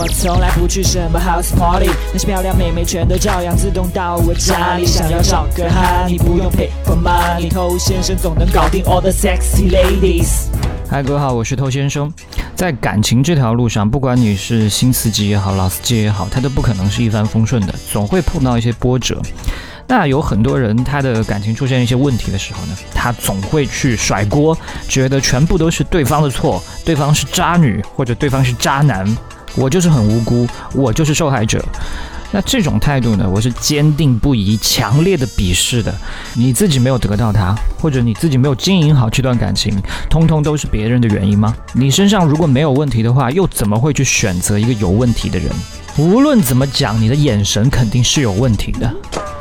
我从来不去什么 house party，那些漂亮妹妹全都照样自动到我家里。想要找个哈，你不用 pay for money，偷先生总能搞定 all the sexy ladies。嗨，各位好，我是偷先生。在感情这条路上，不管你是新司机也好，老司机也好，他都不可能是一帆风顺的，总会碰到一些波折。那有很多人，他的感情出现一些问题的时候呢，他总会去甩锅，觉得全部都是对方的错，对方是渣女或者对方是渣男，我就是很无辜，我就是受害者。那这种态度呢，我是坚定不移、强烈的鄙视的。你自己没有得到他，或者你自己没有经营好这段感情，通通都是别人的原因吗？你身上如果没有问题的话，又怎么会去选择一个有问题的人？无论怎么讲，你的眼神肯定是有问题的。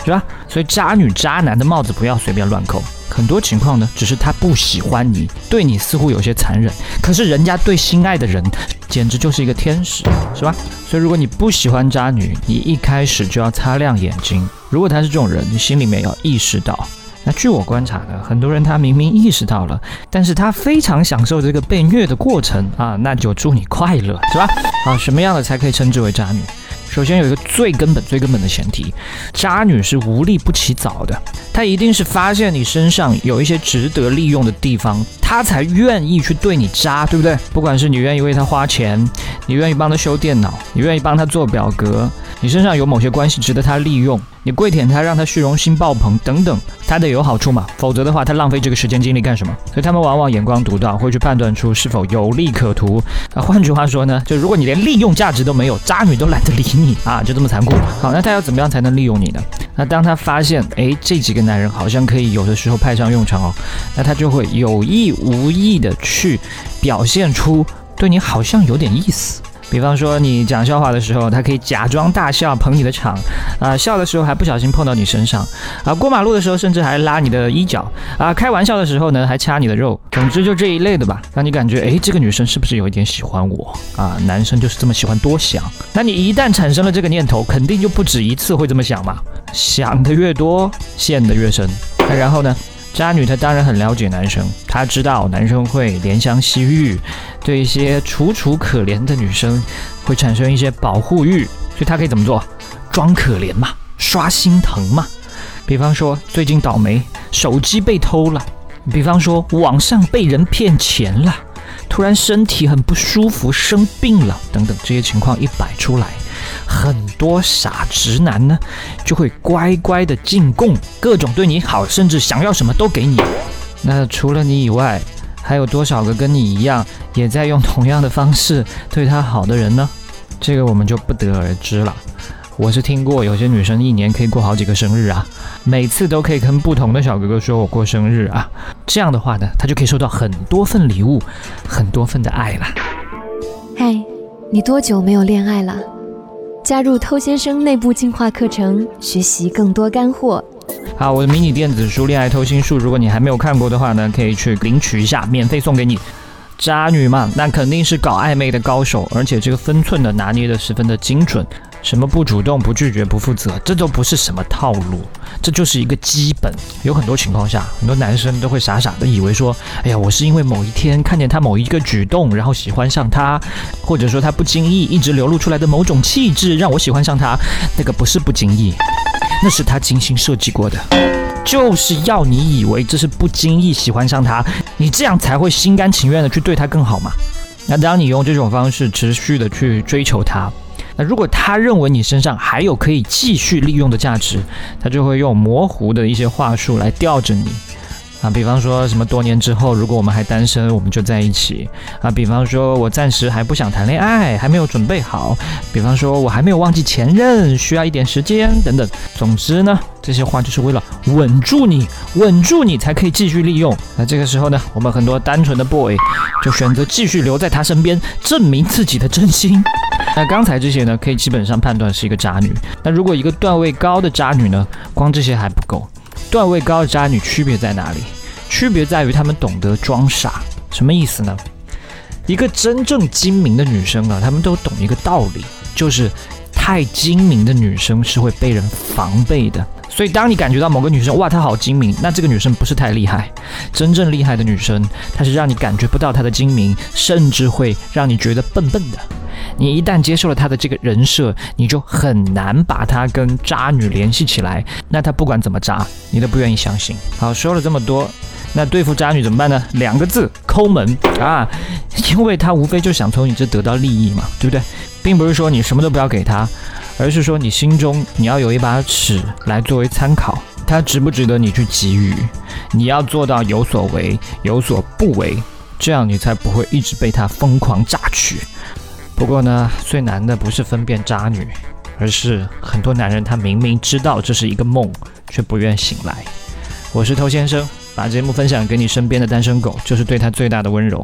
是吧？所以渣女渣男的帽子不要随便乱扣。很多情况呢，只是他不喜欢你，对你似乎有些残忍。可是人家对心爱的人，简直就是一个天使，是吧？所以如果你不喜欢渣女，你一开始就要擦亮眼睛。如果他是这种人，你心里面要意识到。那据我观察呢，很多人他明明意识到了，但是他非常享受这个被虐的过程啊，那就祝你快乐，是吧？啊，什么样的才可以称之为渣女？首先有一个最根本、最根本的前提，渣女是无利不起早的，她一定是发现你身上有一些值得利用的地方，她才愿意去对你渣，对不对？不管是你愿意为她花钱，你愿意帮她修电脑，你愿意帮她做表格，你身上有某些关系值得她利用。你跪舔他，让他虚荣心爆棚等等，他得有好处嘛，否则的话，他浪费这个时间精力干什么？所以他们往往眼光独到，会去判断出是否有利可图。啊，换句话说呢，就如果你连利用价值都没有，渣女都懒得理你啊，就这么残酷。好，那他要怎么样才能利用你呢？那当他发现，哎，这几个男人好像可以有的时候派上用场哦，那他就会有意无意的去表现出对你好像有点意思。比方说，你讲笑话的时候，他可以假装大笑捧你的场，啊，笑的时候还不小心碰到你身上，啊，过马路的时候甚至还拉你的衣角，啊，开玩笑的时候呢还掐你的肉，总之就这一类的吧，让你感觉，哎，这个女生是不是有一点喜欢我？啊，男生就是这么喜欢多想。那你一旦产生了这个念头，肯定就不止一次会这么想嘛，想的越多，陷得越深。那然后呢？渣女她当然很了解男生，她知道男生会怜香惜玉，对一些楚楚可怜的女生会产生一些保护欲，所以她可以怎么做？装可怜嘛，刷心疼嘛。比方说最近倒霉，手机被偷了；比方说网上被人骗钱了；突然身体很不舒服，生病了等等，这些情况一摆出来。很多傻直男呢，就会乖乖的进贡，各种对你好，甚至想要什么都给你。那除了你以外，还有多少个跟你一样，也在用同样的方式对他好的人呢？这个我们就不得而知了。我是听过有些女生一年可以过好几个生日啊，每次都可以跟不同的小哥哥说我过生日啊，这样的话呢，她就可以收到很多份礼物，很多份的爱了。嗨，你多久没有恋爱了？加入偷先生内部进化课程，学习更多干货。好，我的迷你电子书《恋爱偷心术》，如果你还没有看过的话呢，可以去领取一下，免费送给你。渣女嘛，那肯定是搞暧昧的高手，而且这个分寸的拿捏的十分的精准。什么不主动、不拒绝、不负责，这都不是什么套路，这就是一个基本。有很多情况下，很多男生都会傻傻的以为说：“哎呀，我是因为某一天看见他某一个举动，然后喜欢上他，或者说他不经意一直流露出来的某种气质让我喜欢上他。”那个不是不经意，那是他精心设计过的，就是要你以为这是不经意喜欢上他，你这样才会心甘情愿的去对他更好嘛。那当你用这种方式持续的去追求他。那如果他认为你身上还有可以继续利用的价值，他就会用模糊的一些话术来吊着你啊，比方说什么多年之后，如果我们还单身，我们就在一起啊，比方说我暂时还不想谈恋爱，还没有准备好，比方说我还没有忘记前任，需要一点时间等等。总之呢，这些话就是为了稳住你，稳住你才可以继续利用。那这个时候呢，我们很多单纯的 boy 就选择继续留在他身边，证明自己的真心。那刚才这些呢，可以基本上判断是一个渣女。那如果一个段位高的渣女呢，光这些还不够。段位高的渣女区别在哪里？区别在于她们懂得装傻。什么意思呢？一个真正精明的女生啊，她们都懂一个道理，就是太精明的女生是会被人防备的。所以，当你感觉到某个女生哇，她好精明，那这个女生不是太厉害。真正厉害的女生，她是让你感觉不到她的精明，甚至会让你觉得笨笨的。你一旦接受了他的这个人设，你就很难把他跟渣女联系起来。那他不管怎么渣，你都不愿意相信。好，说了这么多，那对付渣女怎么办呢？两个字：抠门 啊！因为他无非就想从你这得到利益嘛，对不对？并不是说你什么都不要给他，而是说你心中你要有一把尺来作为参考，他值不值得你去给予？你要做到有所为，有所不为。这样你才不会一直被他疯狂榨取。不过呢，最难的不是分辨渣女，而是很多男人他明明知道这是一个梦，却不愿醒来。我是偷先生，把节目分享给你身边的单身狗，就是对他最大的温柔。